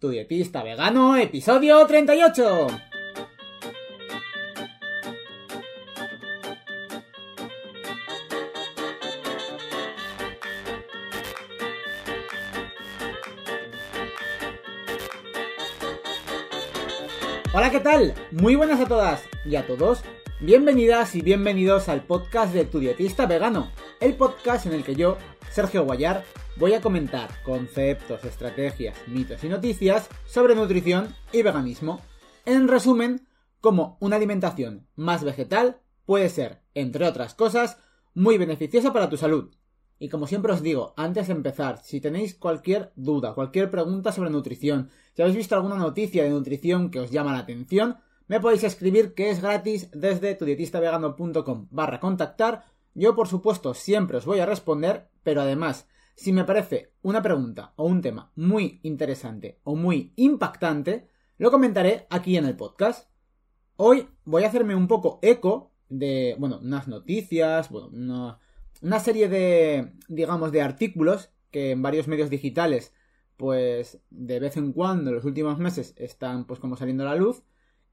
Tu dietista vegano, episodio 38. Hola, ¿qué tal? Muy buenas a todas y a todos. Bienvenidas y bienvenidos al podcast de Tu dietista vegano, el podcast en el que yo, Sergio Guayar, voy a comentar conceptos, estrategias, mitos y noticias sobre nutrición y veganismo. En resumen, cómo una alimentación más vegetal puede ser, entre otras cosas, muy beneficiosa para tu salud. Y como siempre os digo, antes de empezar, si tenéis cualquier duda, cualquier pregunta sobre nutrición, si habéis visto alguna noticia de nutrición que os llama la atención, me podéis escribir que es gratis desde tudietistavegano.com barra contactar. Yo por supuesto siempre os voy a responder, pero además, si me parece una pregunta o un tema muy interesante o muy impactante, lo comentaré aquí en el podcast. Hoy voy a hacerme un poco eco de, bueno, unas noticias, bueno, una serie de, digamos, de artículos que en varios medios digitales, pues de vez en cuando, en los últimos meses, están pues como saliendo a la luz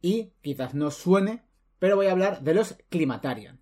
y quizás no suene, pero voy a hablar de los Climatarian.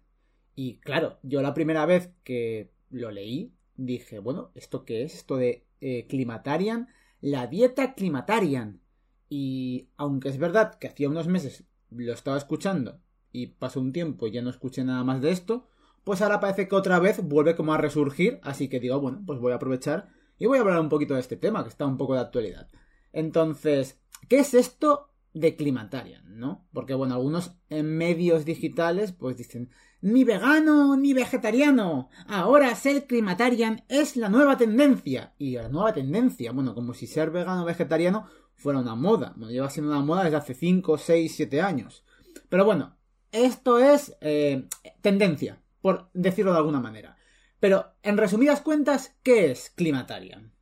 Y claro, yo la primera vez que lo leí, dije, bueno, ¿esto qué es? Esto de eh, Climatarian, la dieta Climatarian. Y aunque es verdad que hacía unos meses lo estaba escuchando y pasó un tiempo y ya no escuché nada más de esto, pues ahora parece que otra vez vuelve como a resurgir, así que digo, bueno, pues voy a aprovechar y voy a hablar un poquito de este tema, que está un poco de actualidad. Entonces, ¿qué es esto de Climatarian, no? Porque, bueno, algunos medios digitales, pues dicen, ni vegano ni vegetariano, ahora ser Climatarian es la nueva tendencia. Y la nueva tendencia, bueno, como si ser vegano o vegetariano fuera una moda. Bueno, lleva siendo una moda desde hace 5, 6, 7 años. Pero bueno, esto es eh, tendencia por decirlo de alguna manera. Pero, en resumidas cuentas, ¿qué es Climatarian?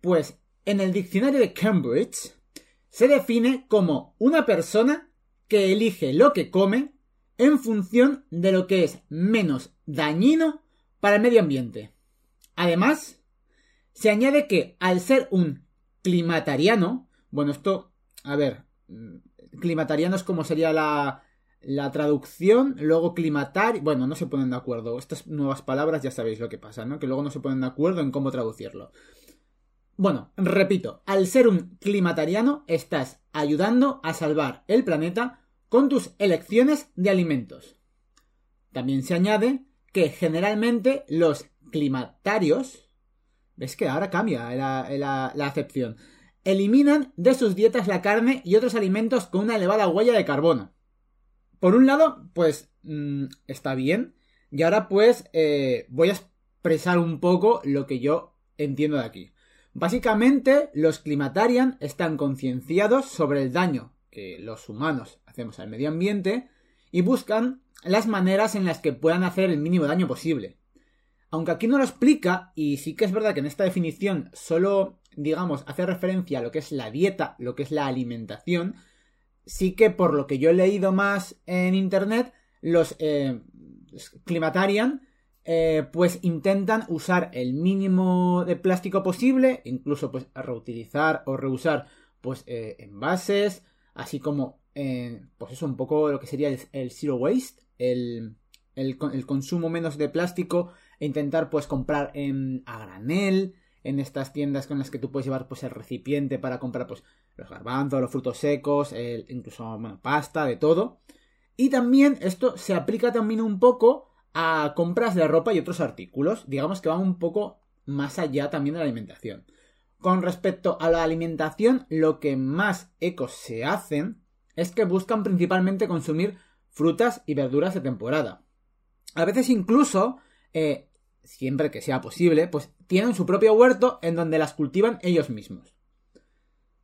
Pues, en el diccionario de Cambridge, se define como una persona que elige lo que come en función de lo que es menos dañino para el medio ambiente. Además, se añade que al ser un climatariano, bueno, esto, a ver, mm, climatariano es como sería la, la traducción, luego climatar, bueno, no se ponen de acuerdo. Estas nuevas palabras ya sabéis lo que pasa, ¿no? Que luego no se ponen de acuerdo en cómo traducirlo. Bueno, repito, al ser un climatariano estás ayudando a salvar el planeta con tus elecciones de alimentos. También se añade que generalmente los climatarios, ves que ahora cambia la, la, acepción, eliminan de sus dietas la carne y otros alimentos con una elevada huella de carbono. Por un lado, pues mm, está bien. Y ahora pues eh, voy a expresar un poco lo que yo entiendo de aquí. Básicamente, los climatarian están concienciados sobre el daño que los humanos hacemos al medio ambiente y buscan las maneras en las que puedan hacer el mínimo daño posible. Aunque aquí no lo explica, y sí que es verdad que en esta definición solo, digamos, hace referencia a lo que es la dieta, lo que es la alimentación, sí que por lo que yo he leído más en internet, los eh, Climatarian eh, pues intentan usar el mínimo de plástico posible, incluso pues reutilizar o reusar pues eh, envases, así como pues eso un poco lo que sería el, zero waste, el, el, consumo menos de plástico e intentar pues comprar en, a granel, en estas tiendas con las que tú puedes llevar pues el recipiente para comprar pues los garbanzos, los frutos secos, incluso pasta, de todo. Y también esto se aplica también un poco a compras de ropa y otros artículos, digamos que van un poco más allá también de la alimentación. Con respecto a la alimentación, lo que más ecos se hacen es que buscan principalmente consumir frutas y verduras de temporada. A veces incluso eh, siempre que sea posible, pues tienen su propio huerto en donde las cultivan ellos mismos.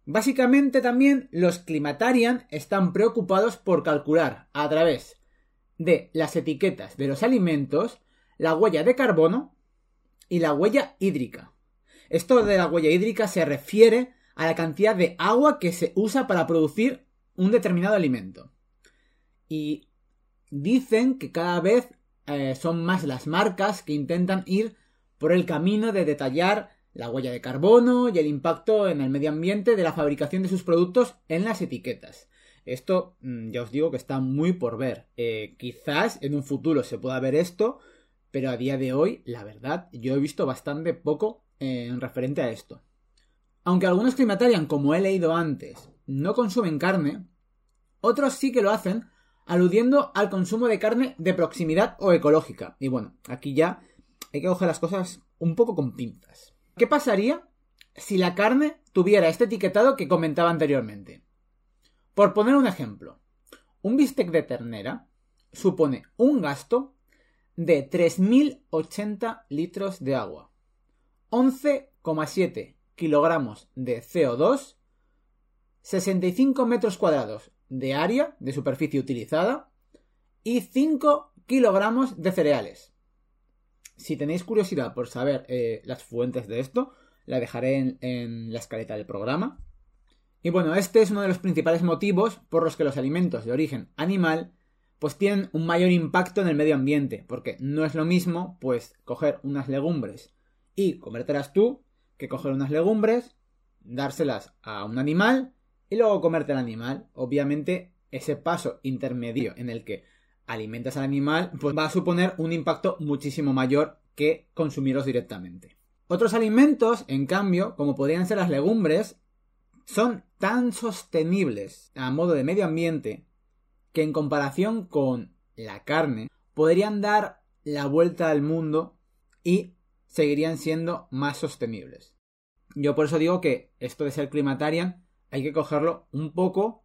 Básicamente también los climatarian están preocupados por calcular a través de las etiquetas de los alimentos la huella de carbono y la huella hídrica. Esto de la huella hídrica se refiere a la cantidad de agua que se usa para producir un determinado alimento. Y dicen que cada vez eh, son más las marcas que intentan ir por el camino de detallar la huella de carbono y el impacto en el medio ambiente de la fabricación de sus productos en las etiquetas. Esto mm, ya os digo que está muy por ver. Eh, quizás en un futuro se pueda ver esto, pero a día de hoy, la verdad, yo he visto bastante poco en referente a esto. Aunque algunos climatarian, como he leído antes, no consumen carne, otros sí que lo hacen, aludiendo al consumo de carne de proximidad o ecológica. Y bueno, aquí ya hay que coger las cosas un poco con pinzas. ¿Qué pasaría si la carne tuviera este etiquetado que comentaba anteriormente? Por poner un ejemplo, un bistec de ternera supone un gasto de 3.080 litros de agua, 11,7 kilogramos de CO2, 65 metros cuadrados de área de superficie utilizada y 5 kilogramos de cereales. Si tenéis curiosidad por saber eh, las fuentes de esto, la dejaré en, en la escaleta del programa. Y bueno, este es uno de los principales motivos por los que los alimentos de origen animal pues tienen un mayor impacto en el medio ambiente, porque no es lo mismo pues coger unas legumbres y comértelas tú que coger unas legumbres, dárselas a un animal y luego comerte el animal. Obviamente ese paso intermedio en el que alimentas al animal pues va a suponer un impacto muchísimo mayor que consumirlos directamente. Otros alimentos, en cambio, como podrían ser las legumbres, son tan sostenibles a modo de medio ambiente que en comparación con la carne podrían dar la vuelta al mundo y seguirían siendo más sostenibles. Yo por eso digo que esto de ser climatarian hay que cogerlo un poco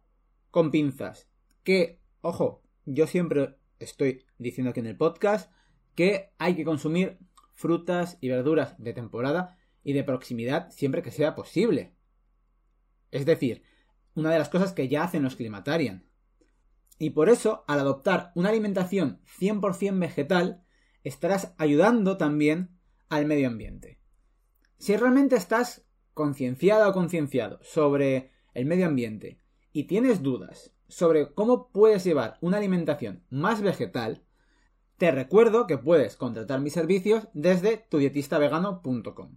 con pinzas. Que, ojo, yo siempre estoy diciendo aquí en el podcast que hay que consumir frutas y verduras de temporada y de proximidad siempre que sea posible. Es decir, una de las cosas que ya hacen los climatarian. Y por eso, al adoptar una alimentación 100% vegetal, estarás ayudando también al medio ambiente. Si realmente estás concienciada o concienciado sobre el medio ambiente y tienes dudas sobre cómo puedes llevar una alimentación más vegetal, te recuerdo que puedes contratar mis servicios desde tudietistavegano.com.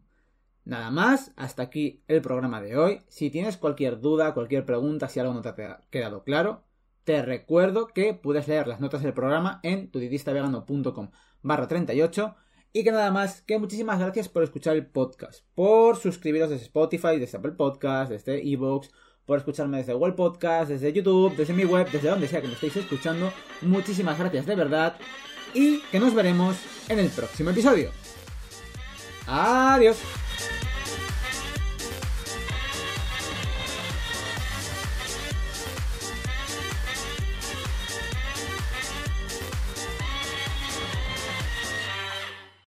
Nada más, hasta aquí el programa de hoy. Si tienes cualquier duda, cualquier pregunta, si algo no te ha quedado claro, te recuerdo que puedes leer las notas del programa en tudietistavegano.com barra 38 y que nada más, que muchísimas gracias por escuchar el podcast, por suscribiros desde Spotify, desde Apple Podcast, desde Evox, por escucharme desde Google Podcast, desde YouTube, desde mi web, desde donde sea que me estéis escuchando. Muchísimas gracias de verdad y que nos veremos en el próximo episodio. Adiós.